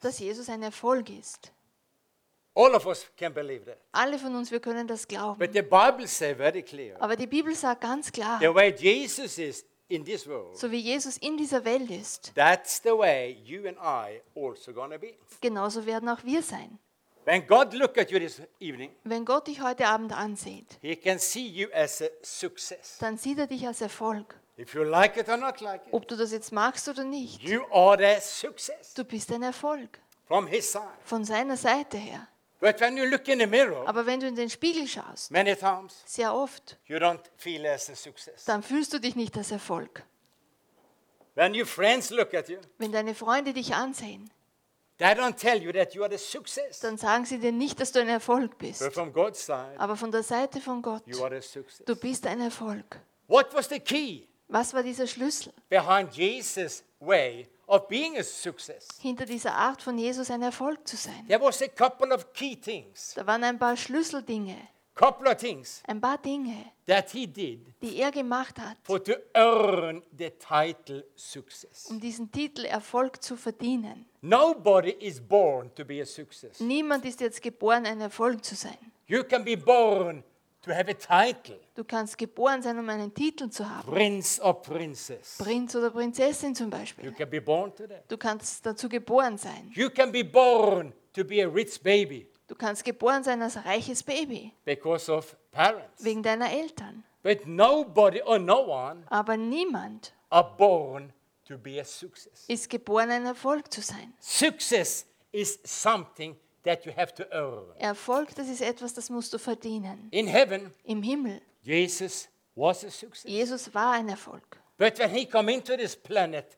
dass Jesus ein Erfolg ist. All of us can believe that. Alle von uns, wir können das glauben. But the Bible says very clear Aber die Bibel sagt ganz klar, the way Jesus is in this world, so wie Jesus in dieser Welt ist, that's the way you and I also gonna be. genauso werden auch wir sein. When God look at you this evening, Wenn Gott dich heute Abend ansieht, He can see you as a success. dann sieht er dich als Erfolg. If you like it or not like it, Ob du das jetzt magst oder nicht, du bist ein Erfolg. from His side. Von seiner Seite her. But when you look in the mirror, Aber wenn du in den Spiegel schaust, many times sehr oft, you don't feel as a success. dann fühlst du dich nicht als Erfolg. You, Wenn deine Freunde dich ansehen, they don't tell you that you are the success. dann sagen sie dir nicht, dass du ein Erfolg bist. But from God's side, Aber von der Seite von Gott, you are the success. du bist ein Erfolg. What was the key Was war dieser Schlüssel behind Jesus' way of being a success? hinter dieser Art von Jesus ein Erfolg zu sein? There was a couple of key things, Da waren ein paar Schlüsseldinge, couple of things ein paar Dinge, that he did die er gemacht hat, for to earn the title success. um diesen Titel Erfolg zu verdienen. Nobody is born to be a success. Niemand ist jetzt geboren, ein Erfolg zu sein. You can be born to have a title, Du kannst geboren sein, um einen Titel zu haben. prince or princess. Prinz oder Prinzessin zum You Beispiel. can be born to that. Du kannst dazu geboren sein. You can be born to be a rich baby Du kannst geboren sein als reiches Baby, because of parents. wegen deiner Eltern. But nobody or no one Aber niemand are born to be a success. ist geboren, ein Erfolg zu sein. Success is something that you have to earn. Erfolg, das ist etwas, das musst du verdienen. In heaven, Im Himmel. Jesus was a success. Jesus war ein Erfolg. But when he come into this planet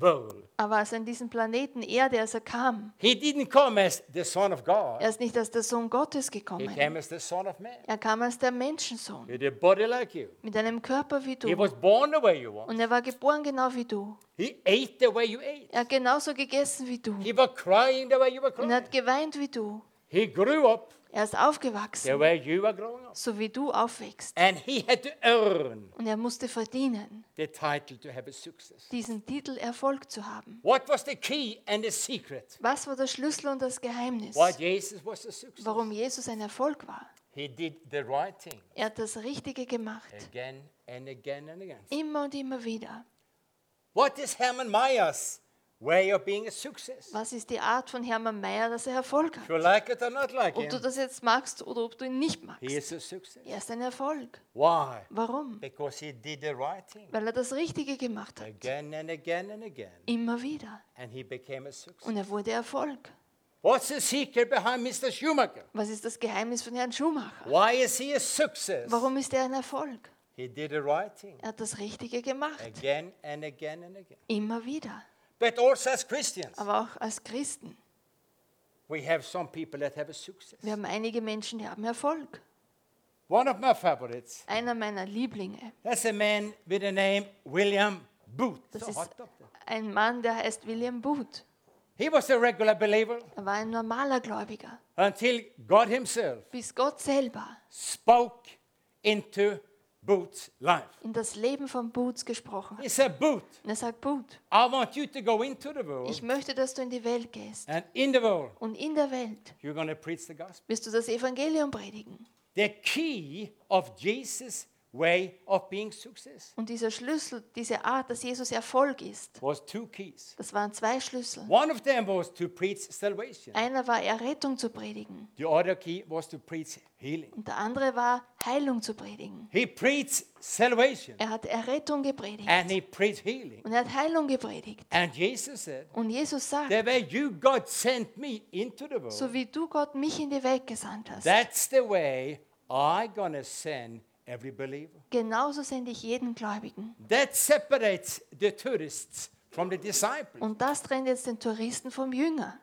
world, Aber als an diesen Planeten Erde, als er kam, he didn't come as the son of God. er ist nicht als der Sohn Gottes He gekommen. came as the son of man. Er kam als der Menschensohn, With a body like you. mit einem Körper wie He was du. born the way you were. Und er war geboren genau wie du. He ate the way you ate. Er hat genauso gegessen wie du. He was crying the way you were Und er crying. hat geweint wie du. He grew up Er ist the aufgewachsen, way you were growing up. so wie du aufwächst. And he had to earn Und er musste verdienen, the title to have a success. diesen Titel Erfolg zu haben. What was the key and the secret Was war der Schlüssel und das Geheimnis, why Jesus was a success? warum Jesus ein Erfolg war? He did the right thing Er hat das Richtige gemacht. again and again and again. Immer und immer wieder. What is Herman Meyer's way of being a success? Was ist die Art von Hermann Mayer, dass er Erfolg If hat? you like it or not like Ob du him, das jetzt magst oder ob du ihn nicht he magst. is a success. Er ist ein Erfolg. Why? Warum? Because he did the right thing Weil er das Richtige gemacht hat. again and again and again, Immer wieder. and he became a success. Und er wurde Erfolg. What's the secret behind Mr. Schumacher? Was ist das Geheimnis von Herrn Schumacher? Why is he a success? Warum ist er ein Erfolg? He did the right thing Er hat das Richtige gemacht. again and again and again. Immer wieder. But also as Christians, Aber auch als Christen. we have some people that have a success. Wir haben einige Menschen, die haben Erfolg. One of my favorites, Einer meiner Lieblinge, that's a man with the name William Booth. das So ist ein Mann, der heißt William Booth. He was a regular believer Er war ein normaler Gläubiger, until God himself bis Gott selber spoke into Booth's life. in das Leben von Boots gesprochen hat. He said, Booth, Und er sagt, Boot, I want you to go into the world, ich möchte, dass du in die Welt gehst. and in the world, Und in der Welt you're going to preach the gospel. wirst du das Evangelium predigen. The key of Jesus' way of being success Und dieser Schlüssel, diese Art, dass Jesus Erfolg ist, was two keys. das waren zwei Schlüssel. One of them was to preach salvation. Einer war Errettung zu predigen The other key was to preach healing. und der andere war Heilung zu predigen. He preached salvation Er hat Errettung gepredigt and he preached healing. und er hat Heilung gepredigt. And Jesus said, Und Jesus sagt, The way you, God, sent me into the world, so wie du Gott mich in die Welt gesandt hast, that's the way I'm to send every believer. genauso sende ich jeden Gläubigen. That separates the tourists from the disciples. Und das trennt jetzt den Touristen vom Jünger.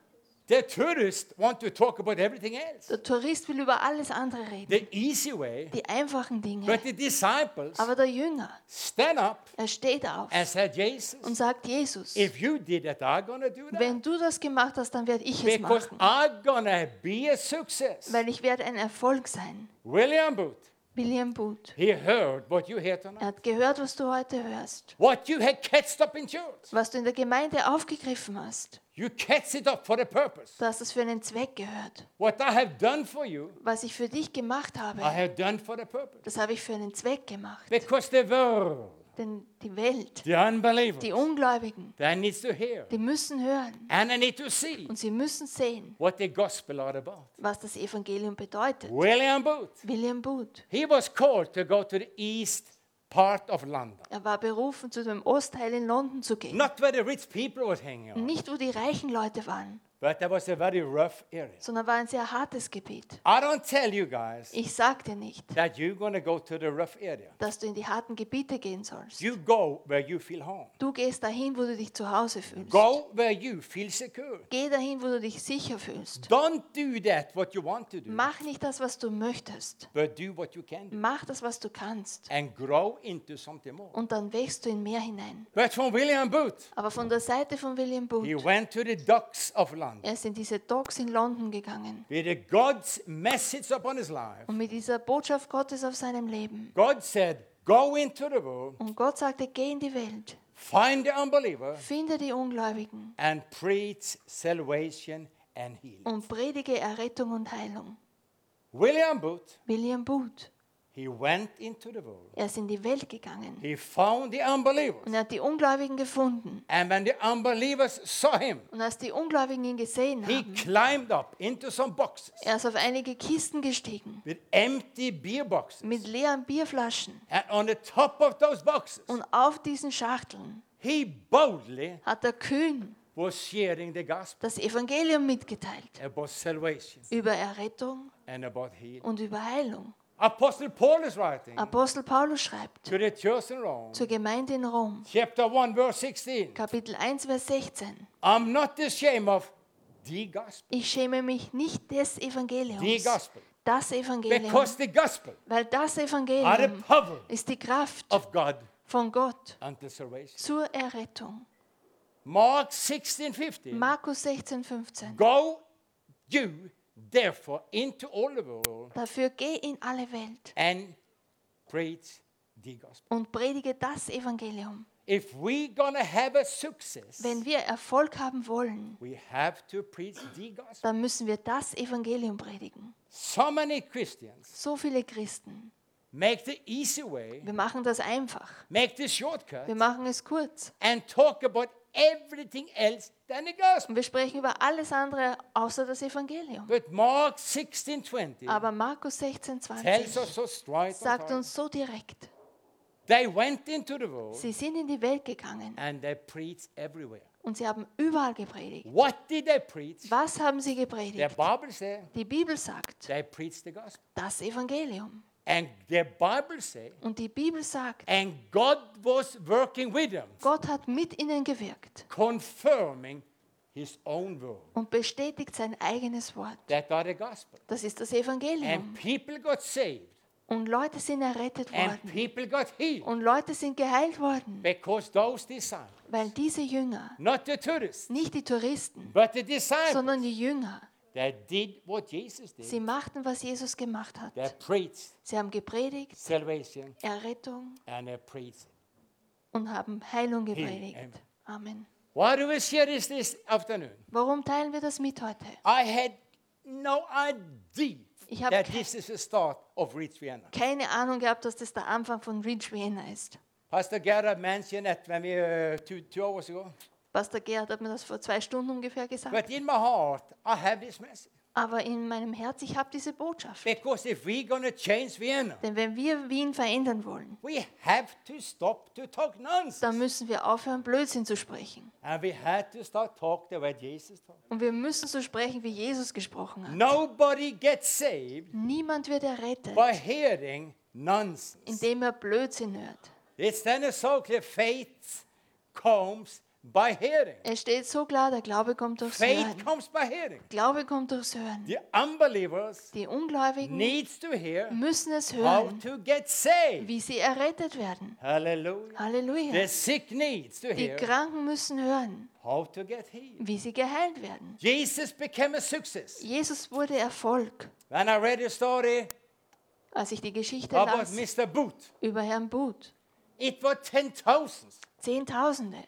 The tourists want to talk about everything else, Der Tourist will über alles andere reden, the easy way. die einfachen Dinge. But the disciples Aber der Jünger, stand up er steht auf and said, Jesus, und sagt, Jesus, if you did that, I'm to do that. wenn du das gemacht hast, dann werde ich es Because machen. I'm to be a success. Weil ich werde ein Erfolg sein. William Booth William Booth. He heard what you hear tonight. Er hat gehört, was du heute hörst. What you had catched up in church. Was du in der Gemeinde aufgegriffen hast. You catch it up for a purpose. Du hast es für einen Zweck gehört. What I have done for you, Was ich für dich gemacht I habe, have done for a purpose. das habe ich für einen Zweck gemacht. Because the world, Denn die Welt, the unbelievers, die Ungläubigen, they need to hear die müssen hören and they need to see und sie müssen sehen, what the gospel are about. was das Evangelium bedeutet. William Booth, William Booth, he was called to go to the east part of London. er war berufen, zu dem Ostteil in London zu gehen. Not where the rich people was hanging out, Nicht, wo die reichen Leute waren, but that was a very rough area. sondern war ein sehr hartes Gebiet. I don't tell you guys Ich sagte nicht, that you're going to go to the rough area. dass du in die harten Gebiete gehen sollst. You go where you feel home. Du gehst dahin, wo du dich zu Hause fühlst. Go where you feel secure. Geh dahin, wo du dich sicher fühlst. Don't do that what you want to do, Mach nicht das, was du möchtest. but do what you can do Mach das, was du kannst. and grow into something more. Und dann wächst du in mehr hinein. But from William Booth, Aber von der Seite von William he Booth, went to the docks of London er ist in diese Docks in London gegangen. with God's message upon his life. Und mit dieser Botschaft Gottes auf seinem Leben. God said, Go into the world, Und Gott sagte, geh in die Welt, find the unbeliever, finde die Ungläubigen and preach salvation and healing. und predige Errettung und Heilung. William Booth, William Booth, he went into the world. er ist in die Welt gegangen. He found the unbelievers. Und er hat die Ungläubigen gefunden. And when the unbelievers saw him, Und als die Ungläubigen ihn gesehen he haben, climbed up into some boxes er ist auf einige Kisten gestiegen with empty beer boxes. mit leeren Bierflaschen. And on the top of those boxes, Und auf diesen Schachteln he boldly hat er kühn was sharing the gospel das Evangelium mitgeteilt about salvation über Errettung and about healing. und über Heilung. Apostle Paul is writing Apostel Paulus schreibt to the church in Rome, zur Gemeinde in Rom, chapter 1, verse 16. Kapitel 1, Vers 16. I'm not ashamed of the gospel, Ich schäme mich nicht des the Evangeliums, gospel, das Evangelium, because the gospel weil das are the Evangelium power ist die Kraft of God von Gott unto salvation. zur Errettung. Mark 16, 15. Markus 16, 15. Go you therefore into all the world Dafür geh in alle Welt and preach the gospel. und predige das Evangelium. If we're gonna have a success, Wenn wir Erfolg haben wollen, we have to preach the gospel. dann müssen wir das Evangelium predigen. So many Christians So viele Christen, make the easy way, wir machen das einfach. make the shortcut, Wir machen es kurz. and talk about everything else than the gospel. Und wir sprechen über alles andere außer das Evangelium. But Mark 16, 20 Aber Markus 16, tells 20 us so straight sagt uns so direkt, They went into the world sie sind in die Welt gegangen and they preached everywhere. und sie haben überall gepredigt. What did they preach? Was haben sie The gepredigt? Bible says Die Bibel sagt, they preached the gospel. das Evangelium. And the Bible says, Und die Bibel sagt, and God was working with them, Gott hat mit ihnen gewirkt confirming his own word. und bestätigt sein eigenes Wort. That are the gospel. Das ist das And Evangelium. people got saved. Und Leute sind errettet And worden. people got healed. Und Leute sind geheilt worden, Because those disciples, weil diese Jünger, not the tourists, nicht die Touristen, but the disciples, sondern die Jünger, that did what Jesus did. sie machten, was Jesus gemacht hat. They preached Sie haben gepredigt, salvation Errettung and they preached. und haben Heilung gepredigt. Amen. Why do we share this this afternoon? Warum teilen wir das mit heute? I had no idea Ich hab that ke- this is the start of Reach Vienna. Keine Ahnung gehabt, dass das der Anfang von Reach Vienna ist. Pastor Gerhard mentioned it when we uh, two, two hours ago. Pastor Gerhard hat mir das vor zwei Stunden ungefähr gesagt. But in my heart, I have this message. Aber in meinem Herz, ich habe diese Botschaft. Because if we're to change Vienna, Denn wenn wir Wien verändern wollen, we have to stop to talk nonsense. dann müssen wir aufhören, Blödsinn zu sprechen. And we had to start talk the way Jesus talked. Und wir müssen so sprechen, wie Jesus gesprochen hat. Nobody gets saved Niemand wird errettet, by hearing nonsense. indem er Blödsinn hört. It's then a so clear faith comes by hearing. Es steht so klar, der Glaube kommt durchs Faith Hören. comes by hearing. Glaube kommt durchs Hören. The unbelievers Die Ungläubigen needs to hear müssen es how hören, to get saved. wie sie errettet werden. Hallelujah. The Halleluja. sick needs to Die hear Kranken müssen hören, how to get healed. wie sie geheilt werden. Jesus became a success. Jesus wurde Erfolg. When I read the story als ich die Geschichte about las Mr. Booth. über Herrn Booth. It were ten thousands, Zehntausende,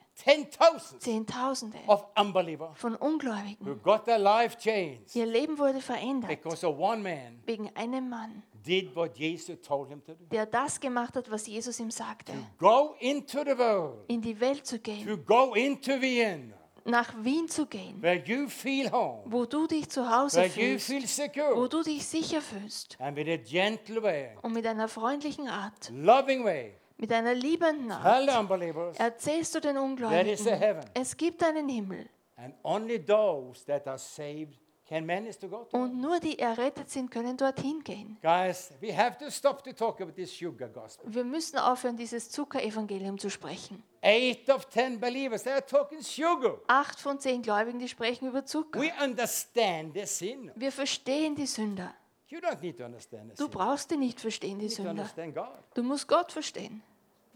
Zehntausende of unbelievers von who Ungläubigen. got their life changed Ihr Leben wurde verändert. because of one man wegen einem Mann, did what Jesus told him to do. der das gemacht hat, was Jesus ihm sagte. Go into the world, In die Welt zu gehen, to go into Vienna, nach Wien zu gehen, where you feel home, wo du dich zu Hause where you fühlst, feel wo secure, du dich sicher fühlst. And with a gentle way, und mit einer freundlichen Art, loving way, mit einer liebenden tell the Art unbelievers, erzählst du den There is a Ungläubigen, heaven. es gibt einen Himmel and only those that are saved can manage to go to. und nur die errettet sind, können dorthin gehen. Guys, we have to stop to talk about this sugar gospel. Wir müssen aufhören, dieses Zuckerevangelium zu sprechen. Eight of ten believers, they are talking sugar. Acht von zehn Gläubigen, die sprechen über Zucker. We understand the sin. Wir verstehen die Sünder. You don't need to understand the Du sin. brauchst die nicht verstehen, die You need to Sünder. understand God. Du musst Gott verstehen.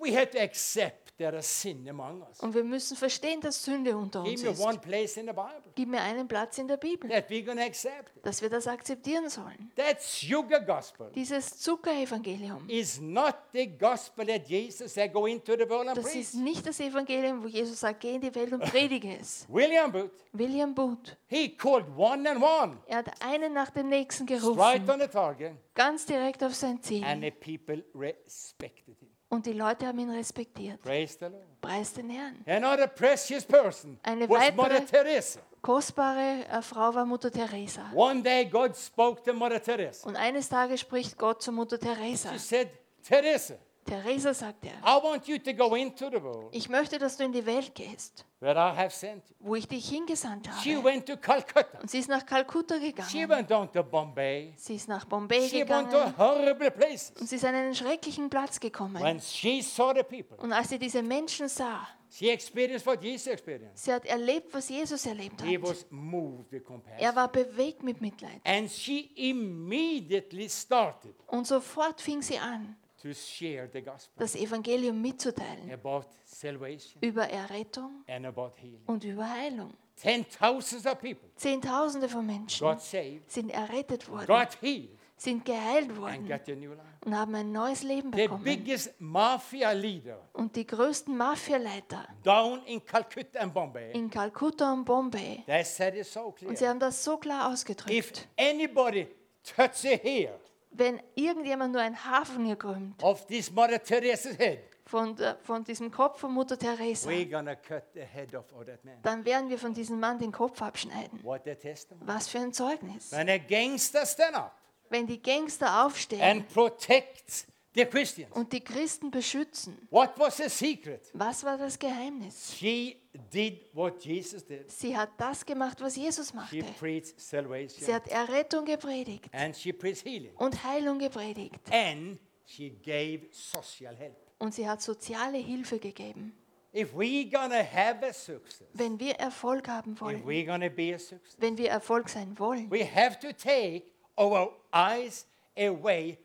We have to accept there is sin among us. Und wir müssen verstehen, dass Sünde unter uns Give me ist. one place in the Bible Gib mir einen Platz in der Bibel, that we're going to accept. it. dass wir das akzeptieren sollen. That sugar gospel Dieses Zuckerevangelium, is not the gospel that Jesus said, go into the world and das preach. ist nicht das Evangelium, wo Jesus sagt, geh in die Welt und predige es. William Booth, William Booth, he called one and one er hat einen nach dem nächsten right gerufen, on the target, ganz direkt auf sein and Ziel. the people respected him. Und die Leute haben ihn respektiert. Praise the Lord. Preis den Herrn. Another precious person Eine was weitere- Mother Teresa. Kostbare äh, Frau war Mutter Teresa. One day God spoke to Mother Teresa. Und eines Tages spricht Gott zu Mutter She Teresa. said, Teresa, Teresa sagt er, I want you to go into the world ich möchte, dass du in die Welt gehst, where I have sent you. wo ich dich hingesandt She habe. went to Calcutta. Und sie ist nach Kalkutta She gegangen. went down to Bombay. Sie ist nach Bombay She went to gegangen. horrible places. Und sie ist an einen schrecklichen Platz gekommen. When she saw the people, Und als sie diese Menschen sah, she experienced what Jesus experienced. sie hat erlebt, was Jesus erlebt He hat. was moved with Er compassion. war bewegt mit Mitleid. And she immediately started Und sofort fing sie an, to share the gospel das Evangelium mitzuteilen about salvation über Errettung and about healing. und über Heilung. Zehntausende von Menschen sind errettet worden, sind geheilt and worden got a new life. und haben ein neues Leben The bekommen. biggest mafia leader Und die größten Mafialeiter down in Kalkutta und Bombay, they said it so und sie haben das so klar If ausgedrückt, anybody touch a hair wenn irgendjemand nur ein Haar von ihr krümmt, of this Mother Teresa's head, von, der, von diesem Kopf von Mutter Teresa, we're gonna cut the head off of that man. dann werden wir von diesem Mann den Kopf abschneiden. What a testimony. Was für ein Zeugnis. When a gangster stand up Wenn die Gangster aufstehen and protect und die Christen beschützen, what was the secret? was war das Geheimnis? She did what Jesus did. Sie hat das gemacht, was Jesus She machte. Sie hat Errettung gepredigt und Heilung gepredigt. and she gave social help. Und sie hat soziale Hilfe gegeben. If we're gonna have a success, Wenn wir Erfolg haben wollen, wenn wir Erfolg sein wollen, we have to take our eyes away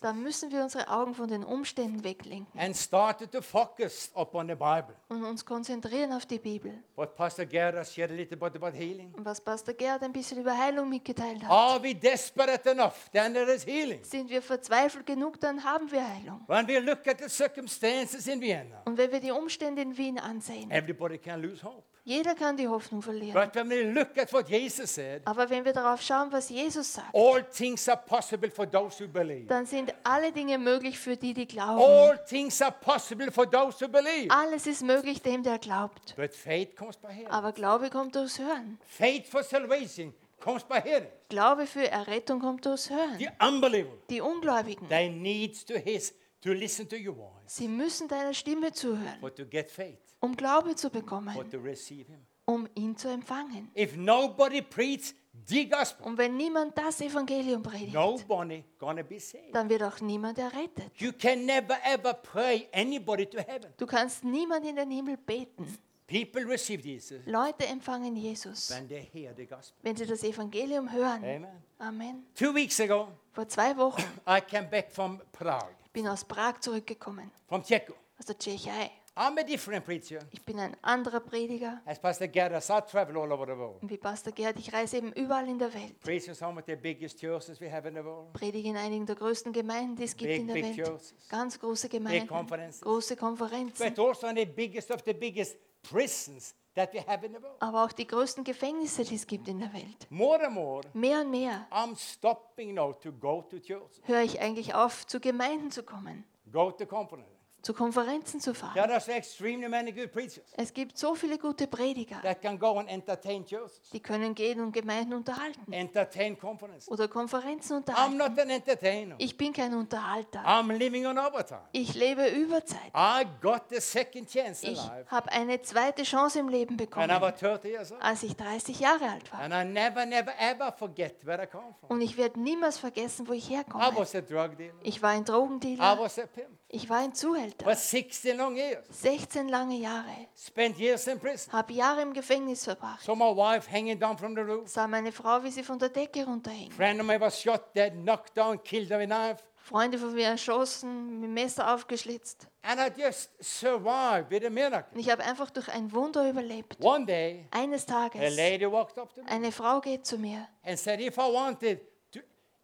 dann müssen wir unsere Augen von den Umständen weglenken and start to focus upon the Bible. und uns konzentrieren auf die Bibel. What Pastor Gerda shared a little bit about healing. Und was Pastor Gerd ein bisschen über Heilung mitgeteilt hat. Are we desperate enough? Then there is healing. Sind wir verzweifelt genug, dann haben wir Heilung. When we look at the circumstances in Vienna, Und wenn wir die Umstände in Wien ansehen, everybody can lose hope. Jeder kann die Hoffnung verlieren. But when we look at what Jesus said, Aber wenn wir darauf schauen, was Jesus sagt, all things are possible for those who believe. dann sind alle Dinge möglich für die, die glauben. All things are possible for those who believe. Alles ist möglich dem, der glaubt. But faith comes by hearing. Aber Glaube kommt durchs Hören. Faith for salvation comes by hearing. Glaube für Errettung kommt durchs Hören. The unbeliever, Die Ungläubigen, they need to his to listen to your voice, sie müssen deiner Stimme zuhören, for to get faith, um Glaube zu bekommen, to receive him. um ihn zu empfangen. If nobody preaches the gospel, Und wenn niemand das Evangelium predigt, nobody gonna be saved. dann wird auch niemand errettet. You can never ever pray anybody to heaven. Du kannst niemand in den Himmel beten. People receive Jesus Leute empfangen Jesus, when they hear the gospel. wenn sie das Evangelium hören. Amen. Amen. Two weeks ago, Vor zwei Wochen I came back from Prague, bin aus Prag zurückgekommen, from aus der Tschechei. I'm a different preacher. Ich bin ein anderer Prediger. As Pastor Gerdas, I travel all over the world. Und wie Pastor Gerd, ich reise eben überall in der Welt. Preaching some of the biggest churches we have in the world. Predige in einigen der größten Gemeinden, die es gibt Big, in der Welt. churches. Ganz große Gemeinden, conferences. große Konferenzen. But also in the biggest of the biggest prisons that we have in the world. Aber auch die größten Gefängnisse, die es gibt in der Welt. More and more, Mehr und mehr I'm stopping now to go to churches, höre ich eigentlich auf, zu Gemeinden zu kommen, go to conferences. Zu Konferenzen zu fahren. There are so extremely many good preachers Es gibt so viele gute Prediger, that can go and entertain churches, die können gehen und Gemeinden unterhalten entertain conferences. oder Konferenzen I'm unterhalten. not an entertainer. Ich bin kein Unterhalter. I'm living on overtime. Ich lebe Überzeit. I got the second chance in Ich life habe eine zweite Chance im Leben when I bekommen, was 30 years old. als ich 30 Jahre alt war. And I never, never, ever forget where I come from. Und ich werde niemals vergessen, wo ich I herkomme. was a drug dealer. Ich war ein I Drogendealer. was a pimp. Ich war ein Zuhälter. For 16 long years. 16 lange Jahre. Spent years in prison. Habe Jahre im Gefängnis verbracht. Saw my wife hanging down from the roof. Sah meine Frau, wie sie von der Decke runterhing. Friend of mine was shot dead, knocked down, killed with a knife. Freunde von mir erschossen, mit Messer aufgeschlitzt. And I just survived with a miracle. Und ich habe einfach durch ein Wunder überlebt. One day, Eines a Tages, lady walked up to me eine Frau geht zu mir and said, if I wanted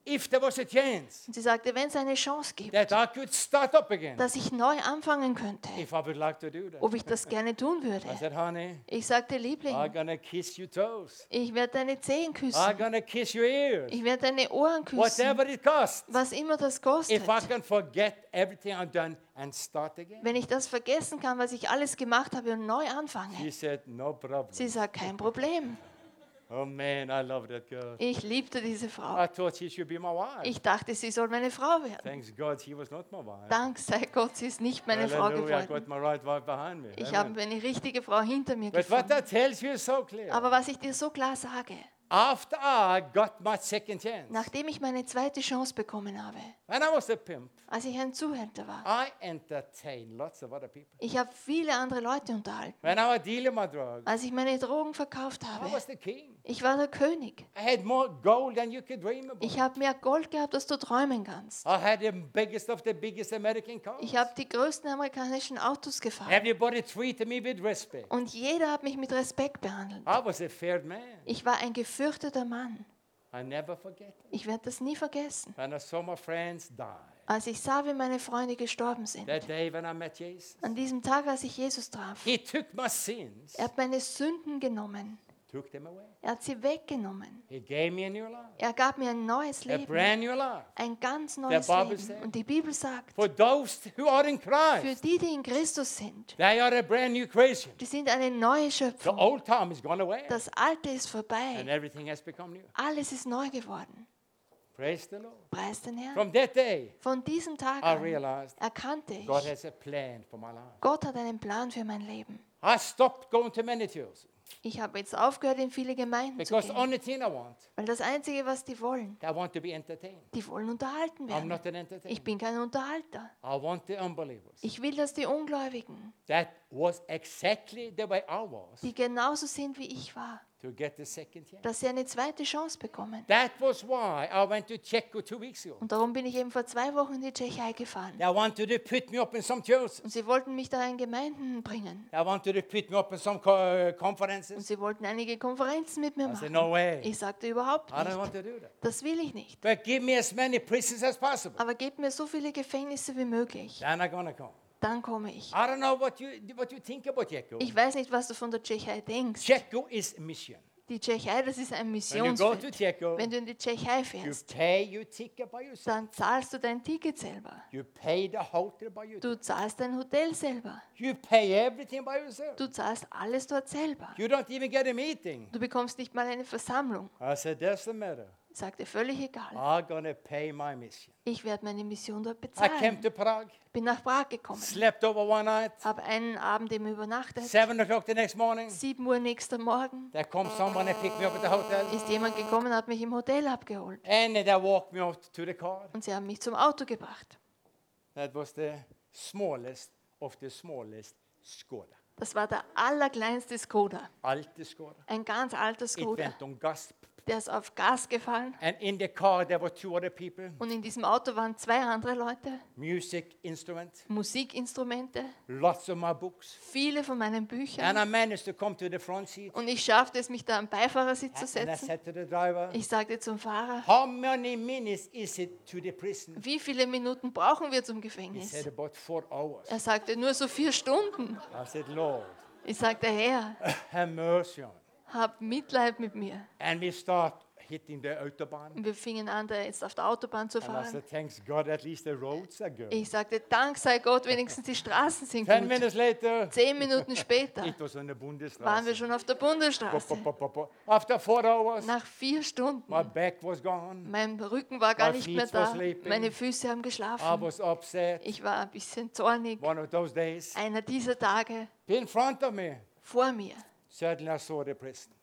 if there was a chance und sie sagte, wenn es eine Chance gibt, that I could start up again, dass ich neu anfangen könnte, if I would like to do that. ob ich das gerne tun I würde. said, honey, Ich sagte, I'm Liebling, gonna kiss your toes. ich werde deine Zehen I'm küssen. gonna kiss your ears. Ich werde deine Ohren küssen. Whatever it costs. Was immer das kostet. If I can forget everything I've done and start again. Wenn ich das vergessen kann, was ich alles gemacht habe und neu She anfange. said, no problem. Sie sagt, kein Problem. Oh man, I love that girl. Ich liebte diese Frau. I thought she should be my wife. Ich dachte, sie soll meine Frau werden. Thanks God she was not my wife. Dank sei Gott, sie ist nicht meine Frau Hallelujah, I got geworden. my right wife behind me. Ich habe eine richtige Frau hinter mir But what gefunden. that tells you is so clear. Aber was ich dir so klar sage, After I got my second chance, nachdem ich meine zweite Chance bekommen habe, when I was a pimp, als ich ein Zuhälter war, I entertained lots of other people. ich habe viele andere Leute unterhalten. When I was dealing my drugs, Als ich meine Drogen verkauft I habe, was the king. ich war der König. I had more gold than you could dream about. Ich habe mehr Gold gehabt, als du träumen kannst. I had the biggest of the biggest American cars. Ich habe die größten amerikanischen Autos gefahren. Everybody treated me with respect. Und jeder hat mich mit Respekt behandelt. I was a feared man. Ich war ein gefürchteter Mann. Ich werde das nie vergessen. Als ich sah, wie meine Freunde gestorben sind. An diesem Tag, als ich Jesus traf. Er hat meine Sünden genommen. Er hat sie weggenommen. Er gab mir ein neues Leben. Ein ganz neues Leben. Und die Bibel sagt, For those who are in für die, die in Christus sind, they are a brand new creation. die sind eine neue The Schöpfung. old time is gone away, Das Alte ist and vorbei. everything has become new. Alles ist neu geworden. Praise the Lord. Preis den Herrn. From that day, Von diesem Tag I an realized erkannte ich, God has a plan for my life. Gott hat einen Plan für mein Leben. I stopped going to many churches Ich habe jetzt aufgehört, in viele Gemeinden zu because gehen. only thing I want, Weil das Einzige, was die wollen, I want to be entertained. die wollen unterhalten I'm werden. not an Ich entertainer. bin kein Unterhalter. I want the unbelievers. Ich will, dass die Ungläubigen, That was exactly the way I was die genauso sind wie ich war, dass sie eine zweite Chance bekommen. That was why I went to Czechia two weeks ago. Und darum bin ich eben vor zwei Wochen in die Tschechei gefahren. Und sie wollten mich da in Gemeinden bringen. Uh, Und sie wollten einige Konferenzen mit mir machen. Ich sagte überhaupt I don't want nicht. to do that. Das will ich nicht. But give me as many prisons as possible. Aber gebt mir so viele Gefängnisse wie möglich. Dann komme ich. I don't know what you what you think about. Ich weiß nicht, was du von der Tschechei denkst. Czechia is mission. Die Tschechei, das ist ein Missionsfeld. Czechia, Wenn du in die Tschechei fährst, dann zahlst du dein Ticket selber. You pay the hotel by yourself. Du zahlst dein Hotel selber. You pay everything by yourself. Du zahlst alles dort selber. You don't even get a meeting. Du bekommst nicht mal eine Versammlung. I said, that's the matter. Sagte völlig egal. I'm gonna pay my mission. Ich werde meine Mission dort I came bezahlen. to Prague, Bin nach Prag gekommen. slept over one night. Habe einen Abend eben übernachtet. Seven o'clock the next morning, 7 Uhr nächster Morgen there comes someone and picked me up at the hotel, ist jemand gekommen, hat mich im Hotel abgeholt. and they walked me off to the car. Und sie haben mich zum Auto gebracht. That was the smallest of the smallest Skoda. Das war der allerkleinste Skoda. Alte Skoda. Ein ganz alter It Skoda. went on gas, Der ist auf Gas gefallen. And in the car, there were two other people, Und in diesem Auto waren zwei andere Leute. music instrument, Musikinstrumente. lots of my books. Viele von meinen And Büchern. I managed to come to the front seat. Und ich schaffte es, mich da am Beifahrersitz zu And I setzen. said to the driver, Ich sagte zum Fahrer, How many minutes is it to the prison? wie viele Minuten brauchen wir zum He Gefängnis? said, About four hours. Er sagte, nur so vier Stunden. I said, Lord, Ich sagte, Herr, have mercy on. Me." hab Mitleid mit mir. And we start hitting the Autobahn. Und wir fingen an, da jetzt auf der Autobahn zu And I fahren. said, Thanks God, at least the roads are good. Ich sagte, Dank sei Gott, wenigstens die Straßen sind Ten gut. minutes later, Zehn Minuten später it was on the waren wir Bundesstraße. schon auf der Bundesstraße. After four hours, Nach vier Stunden. my back was gone. Mein Rücken war gar My nicht mehr da. Meine Füße haben I geschlafen. was upset. Ich war ein bisschen zornig. One of those days, Einer dieser Tage in front of me, vor mir.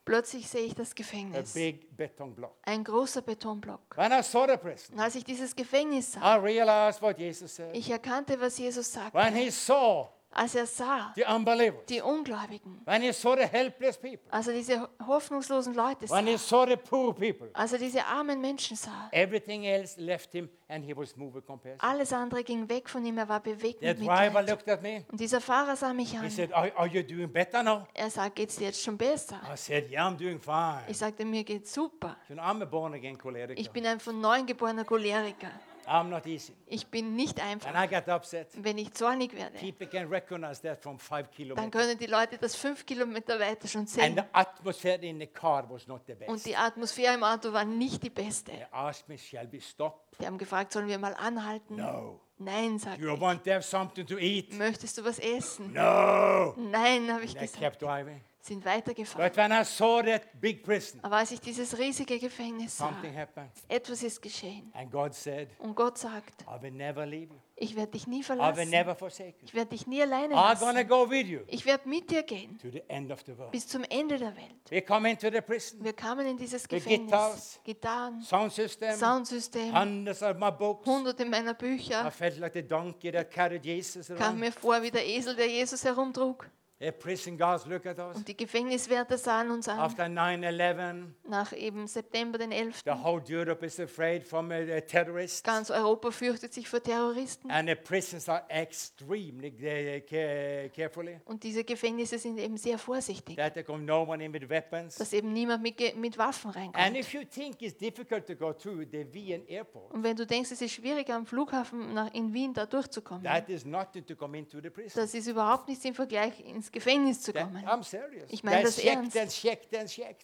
Plötzlich sehe ich das a Gefängnis. big beton block. Ein großer Betonblock. When I saw the prison, Und als ich dieses Gefängnis sah, I realized what Jesus said. ich erkannte, was Jesus sagte. He Als er sah, the unbelievers, die Ungläubigen, when he saw the helpless people, als er diese hoffnungslosen Leute when he sah, saw the poor people, als er diese armen Menschen sah, everything else left him and he was moved alles andere ging weg von ihm, er war bewegt The mit driver looked at me. Und dieser Fahrer sah mich He an. said, are, are you doing better now? Er sagt, geht's dir jetzt schon besser? I said, Yeah, I'm doing fine. Ich sagte, mir geht's super. Ich bin ein von neuem geborener Choleriker. I'm not easy. Ich bin nicht And einfach. I got upset. Wenn ich zornig werde, People can recognize that from five dann kilometers. können die Leute das fünf Kilometer weiter schon And sehen. the atmosphere in the car was not the Und die Atmosphäre im Auto war nicht die beste. Die haben gefragt, sollen wir mal anhalten? No. Nein, sagte ich. want to have something to eat? Möchtest du was essen? No. Nein, habe ich They gesagt. Sind weitergefahren. But when I saw that big prison, Aber als ich dieses riesige Gefängnis sah, something happened. etwas ist geschehen. And God said, Und Gott sagt, I will never leave you. ich werde dich nie I will verlassen. never forsake you. Ich werde dich nie alleine I'm going to lassen. go with you Ich werde mit dir gehen to the end of the world. bis zum Ende der Welt. We come into the prison, Wir kamen in dieses The Gefängnis. Gitarren, sound system, Soundsystem, hundreds of my books. hunderte meiner I Bücher. felt like the donkey that carried Jesus Kam mir vor wie der Esel, der Jesus herumtrug. Und die Gefängniswärter sahen uns an. After 9-11, Nach eben September den 11. the whole Europe is afraid from the terrorists. Ganz Europa fürchtet sich vor Terroristen. And the prisons are extremely care- carefully. Und diese Gefängnisse sind eben sehr vorsichtig, That there come no one in with weapons. dass eben niemand mit, mit Waffen And reinkommt. if you think it's difficult to go through the Wien airport, Und wenn du denkst, es ist schwierig am Flughafen nach, in Wien da durchzukommen, that is nothing to come into the prison. das ist überhaupt nichts im Vergleich ins Gefängnis zu kommen. Ich meine das ernst.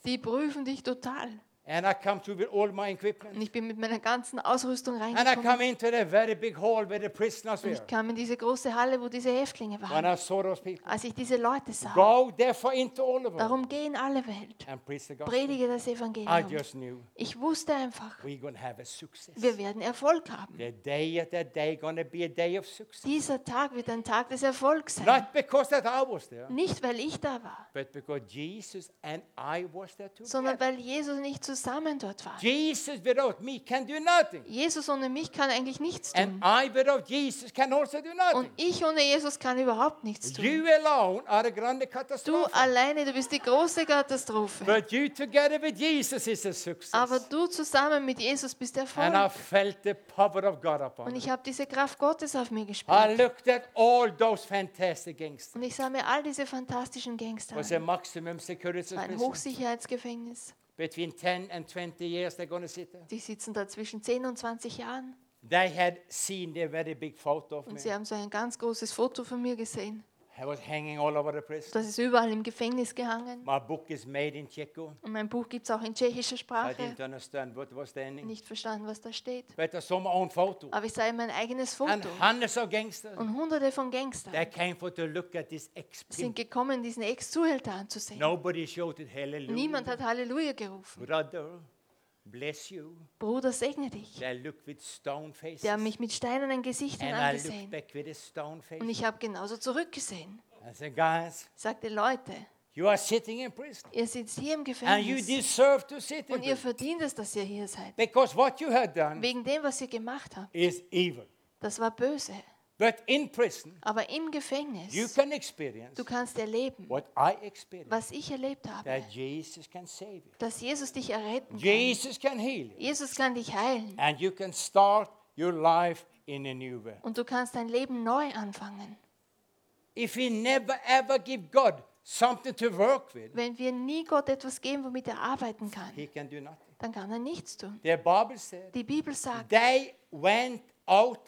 Die prüfen dich total. And I come through with all my equipment. Und ich bin mit meiner ganzen Ausrüstung And I reingekommen. come into the very big hall where the prisoners Und ich kam in diese große Halle, wo diese Häftlinge waren. I saw those people, Als ich diese Leute sah, go therefore into all the world darum geh in alle Welt. and preach the gospel. Predige das I Evangelium. just knew Ich wusste einfach, we're going to have a success. wir werden Erfolg haben. The day of that day going to be a day of success. Dieser Tag wird ein Tag des Erfolgs sein. Not because that I was there, Nicht, weil ich da war, but because Jesus and I was there too. sondern weil Jesus nicht zusammen dort war. Jesus without me can do nothing. Jesus ohne mich kann eigentlich nichts And tun. I without Jesus can also do Und nothing. ich ohne Jesus kann überhaupt nichts tun. You alone are a grande Du alleine, du bist die große Katastrophe. But you together with Jesus is a success. Aber du zusammen mit Jesus bist And I Erfolg. felt the power of God upon Und ich habe diese Kraft Gottes auf mir I gespürt. looked at all those fantastic gangsters. Und ich sah mir all diese fantastischen Gangster was a an. maximum security Ein. Hochsicherheitsgefängnis. Between 10 and 20 years they're going to sit there. Die sitzen da zwischen 10 und 20 Jahren. They had seen the very big photo of me. Und sie haben so ein ganz großes Foto von mir gesehen. I was hanging all over the prison. Das ist überall im Gefängnis gehangen. My book is made in Czecho. Und mein Buch gibt es auch in tschechischer I Sprache. didn't understand what was standing. Nicht verstanden, was da steht. But I saw my own photo. Aber ich sah mein eigenes And Foto. hundreds of gangsters. Und hunderte von Gangstern They came for to look at this ex sind gekommen, diesen Ex-Zuhälter anzusehen. Nobody shouted hallelujah. Niemand hat Halleluja gerufen. Bruder, segne dich. Die haben mich mit steinernen Gesichtern angesehen. Und ich habe genauso zurückgesehen. Sagte, Leute, ihr sitzt hier im Gefängnis. Und ihr verdient es, dass ihr hier seid. Wegen dem, was ihr gemacht habt. Das war böse. But in prison, Aber im Gefängnis, you can experience du kannst erleben, what I experienced. was ich erlebt habe. That Jesus can save you. Dass Jesus dich erretten kann. Jesus can heal you. Jesus kann dich heilen. And you can start your life in a new way. Und du kannst dein Leben neu anfangen. If we never ever give God something to work with, Wenn wir nie Gott etwas geben, womit er arbeiten kann, He can do nothing. dann kann er nichts tun. The Bible said Die Bibel sagt, they went out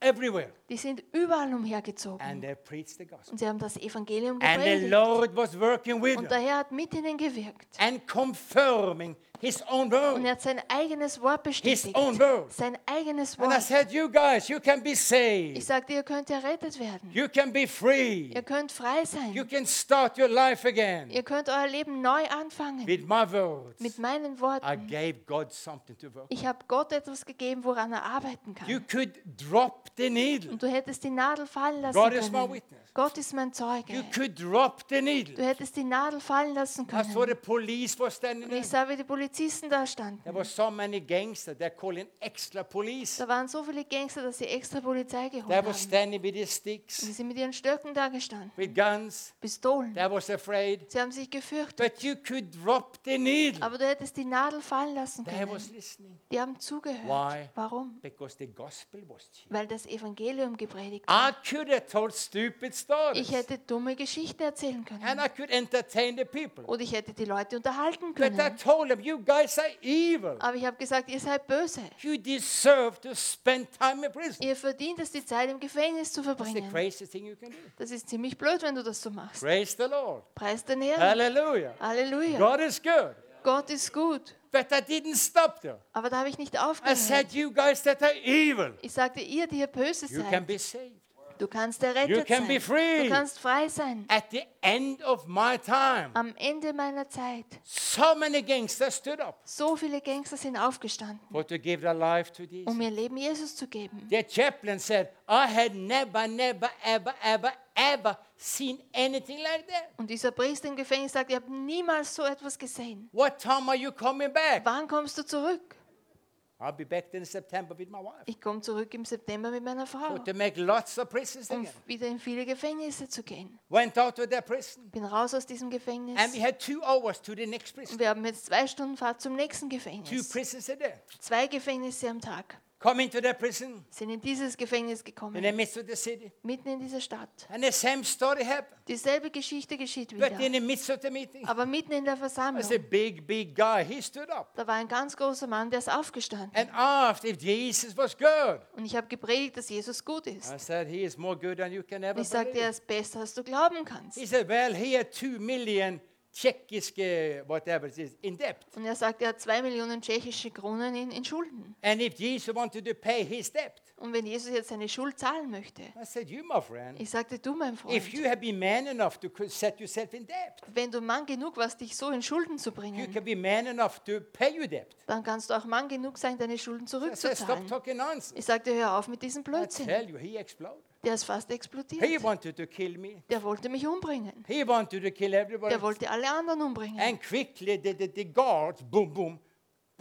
everywhere die sind überall umhergezogen. and they preached the gospel. Und sie haben das Evangelium And the gepredigt. Lord was working with Und der Herr hat mit ihnen gewirkt. and confirming His own Und word. er hat sein eigenes Wort bestätigt. His own word. Sein eigenes And I Wort. said, You guys, you can be Ich saved. sagte, ihr könnt errettet werden. You can be free. Ihr könnt frei You sein. can start your life again. Ihr könnt euer Leben neu anfangen. With my words, Mit meinen I Worten. gave God something to work. Ich habe Gott etwas gegeben, woran er arbeiten You kann. could drop the needle. Und du hättest die Nadel fallen lassen God is my können. witness. Gott ist mein You Zeuge. could drop the Du needle. hättest die Nadel fallen lassen I saw können. the police was standing Und ich sah, wie die Polizisten da standen. There were so many gangsters. They're calling extra police. Da waren so viele Gangster, dass sie extra Polizei geholt They were haben. standing with their Und sticks, sie sind mit ihren Stöcken da gestanden. with guns. Pistolen. They was afraid. Sie haben sich gefürchtet. But you could drop the needle. Aber du hättest die Nadel fallen lassen They was können. listening Die haben zugehört. Why? Warum? because the gospel was cheap. Weil das Evangelium gepredigt I could have told stupid stories. Ich hätte dumme Geschichten erzählen And können. I could entertain the people. Oder ich hätte die Leute unterhalten But I können. told them, you guys are evil. Aber ich habe gesagt, ihr seid böse. You deserve to spend time in prison. Ihr verdient es, die Zeit im Gefängnis zu That's the verbringen. thing you can do. Das ist ziemlich blöd, wenn du das so machst. Praise the Lord. Preis den Herrn. Hallelujah. Halleluja. God is good. Gott ist gut. But I didn't stop there. Aber da habe ich nicht I aufgehört. said, you guys that are evil, Ich sagte, ihr, die ihr böse you can seid, be saved. Du kannst You errettet can be sein. free. Du kannst frei sein. At the end of my time, Am Ende meiner Zeit, so many gangsters stood up so viele Gangster sind aufgestanden, for to give their life to Jesus. um ihr Leben Jesus zu geben. The chaplain said, I had never, never, ever, ever, ever seen anything like that. Und dieser Priester im Gefängnis sagt, ich habe niemals so etwas gesehen. What time are you coming back? Wann kommst du zurück? I'll be back in September with my wife. Ich komme zurück im September mit meiner Frau, So to make lots of prisons um again. wieder in viele Gefängnisse zu gehen. Went out to their prison. Bin raus aus diesem Gefängnis. And we had two hours to the next prison. Und wir haben jetzt zwei Stunden Fahrt zum nächsten Two Gefängnis. prisons a day. Zwei Gefängnisse am Tag. Come into the prison Sind in dieses Gefängnis in the gekommen, midst of the city. mitten in dieser Stadt. And the same story happened. Dieselbe Geschichte geschieht But in wieder. the midst of the meeting, Aber mitten in der there's Versammlung, a big, big guy. He stood up da war ein ganz großer Mann, der ist aufgestanden. and asked if Jesus was good. Und ich habe gepredigt, dass Jesus gut ist. I said, He is more good than you can ever ich sagte, er ist besser, als du glauben kannst. He said, Well, he had two million tjeckiske, whatever it is, in debt. Und er sagt, er hat zwei Millionen tschechische Kronen in, in Schulden. And if Jesus wanted to pay his debt, Und wenn Jesus jetzt seine Schuld zahlen möchte, I said, You, my friend, ich sagte, du, mein if Freund, you have been man enough to set yourself in debt, wenn du Mann genug warst, dich so in Schulden zu you bringen, can be man enough to pay your debt. dann kannst du auch Mann genug sein, deine Schulden I said, Stop zurückzuzahlen. talking nonsense. Ich sagte, hör auf mit diesem I Blödsinn. tell you, he exploded. Der ist fast He explodiert. wanted to kill me. Der wollte mich umbringen. He wanted to kill everybody. Der wollte alle anderen umbringen. And quickly, the, the, the guards, boom, boom,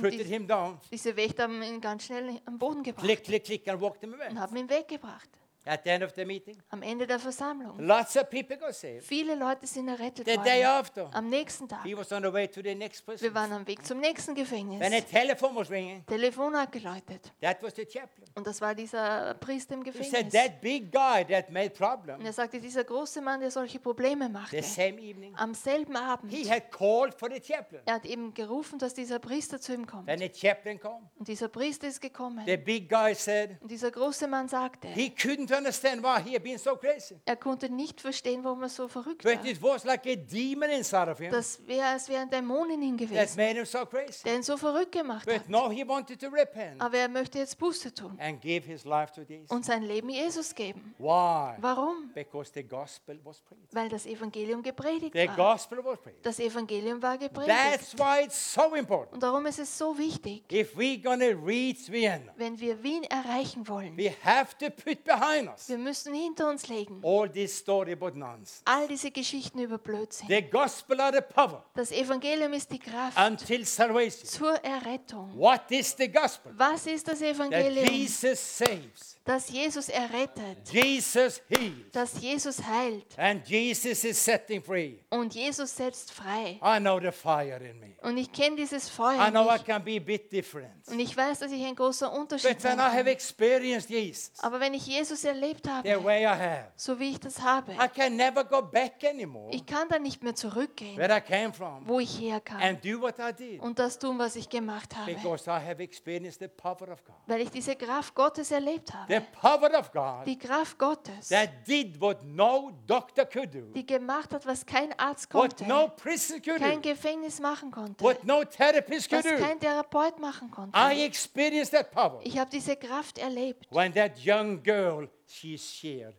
die- him down. Diese Wächter haben ihn ganz schnell am Boden Click, gebracht click, click, and walked him away. und haben ihn weggebracht. At the end of the meeting, Am Ende der Versammlung. lots of people got saved. Viele Leute sind errettet The day worden. after, Am nächsten Tag. he was on the way to the next prison. Wir waren am Weg zum nächsten When a Gefängnis. telephone was ringing, Telefon hat geläutet. that was the chaplain. Und das war dieser Priester im He said, Gefängnis. that big guy that made Und problems, er sagte, dieser große Mann, der solche Probleme machte, the same evening, am selben Abend, he had called for the chaplain. er hat eben gerufen, dass dieser Priester zu ihm kommt. When the chaplain came, Und dieser Priester ist gekommen. the big guy said Und dieser große Mann sagte, he couldn't understand why he had been so crazy. er konnte nicht verstehen, warum er so verrückt But war. it was like a demon inside of him Das wäre, als wäre ein Dämon in ihm that gewesen, made him so crazy. der ihn so verrückt gemacht hat. But now he wanted to repent Aber er möchte jetzt Buße tun and give his life to Jesus. und sein Leben Jesus geben. Why? Warum? Because the gospel was preached. Weil das Evangelium gepredigt The war. gospel was preached. Das Evangelium war gepredigt. That's why it's so important. Und darum ist es so wichtig, If we're going to reach Vienna, wenn wir Wien erreichen wollen. we have to put behind us Wir müssen hinter uns legen all this story about nonsense. all diese Geschichten über Blödsinn. The gospel are the power Das Evangelium ist die Kraft until salvation. zur Errettung. What is the gospel? Was ist das That Evangelium? Jesus saves. Dass Jesus errettet, Jesus heals. dass Jesus heilt And Jesus is setting free. und Jesus setzt frei. I know the fire in me. Und ich kenne dieses Feuer I in know I mich. can be a bit different. Und ich weiß, dass ich ein großer Unterschied But when I have kann. experienced Jesus Aber wenn ich Jesus erlebt the habe, way I have, so wie ich das habe, I can never go back anymore ich kann da nicht mehr zurückgehen, where I came from wo ich herkam and do what I did und das tun, was ich gemacht habe. because I have experienced the power of God. Weil ich diese Kraft Gottes erlebt The power of God Die Kraft Gottes, that did what no doctor could do, die gemacht hat, was kein Arzt what no konnte, prison could kein Gefängnis machen konnte, what no therapist could was do. kein Therapeut machen konnte. I experienced that power Ich habe diese Kraft erlebt, when that young girl she shared.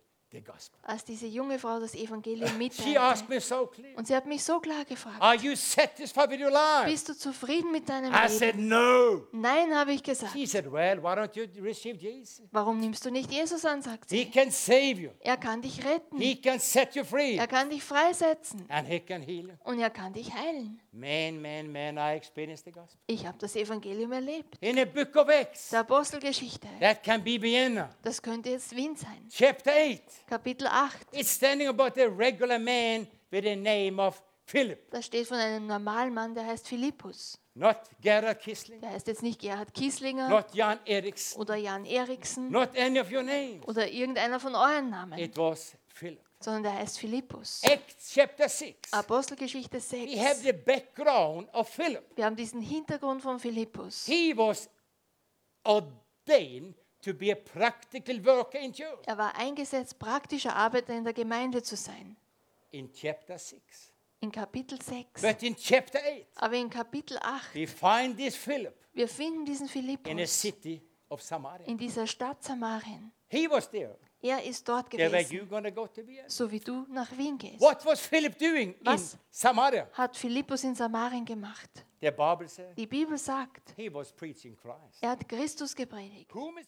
Als diese junge Frau das Evangelium mitteilte. so Und sie hat mich so klar gefragt, "Are you satisfied with your life?" bist du zufrieden mit deinem I said, Leben? "No." Nein, habe ich gesagt. She said, "Well, why don't you receive Jesus? Warum nimmst du nicht Jesus an, sagt He sie. can save you. Er kann dich retten, He can set you free, er kann dich freisetzen and He can heal you." und er kann dich heilen. Man, man, man, I experienced the gospel Ich habe das Evangelium erlebt. in the book of Acts. Der Apostelgeschichte, That can be Vienna, das könnte jetzt Wien sein. chapter eight. Kapitel 8, It's standing about a regular man with the name of Philip, da steht von einem normalen Mann, der heißt Philippus. not Gerhard Kisling, Der heißt jetzt nicht Gerhard Kieslinger not Jan Eriksson, oder Jan Eriksen not any of your names. oder irgendeiner von euren Namen, It was Philip. Sondern der heißt Philippus. Acts chapter 6. Apostelgeschichte We have 6. the background of Philip. Wir haben diesen Hintergrund von Philippus. He was ordained to be a practical worker in church. Er war eingesetzt, praktischer Arbeiter in der Gemeinde zu sein. In chapter 6. In Kapitel 6. But in chapter 8, Aber in Kapitel 8, we find this Philip wir finden diesen in a Philippus city of Samaria. in dieser Stadt Samarien. He was there. Er ist dort were gewesen, you go to so wie du nach Wien gehst. What was Philip doing in Was? Samaria? Hat Philippus in Samarien gemacht. The Bible says Die Bibel sagt, he was preaching Christ. er hat Christus gepredigt. Whom is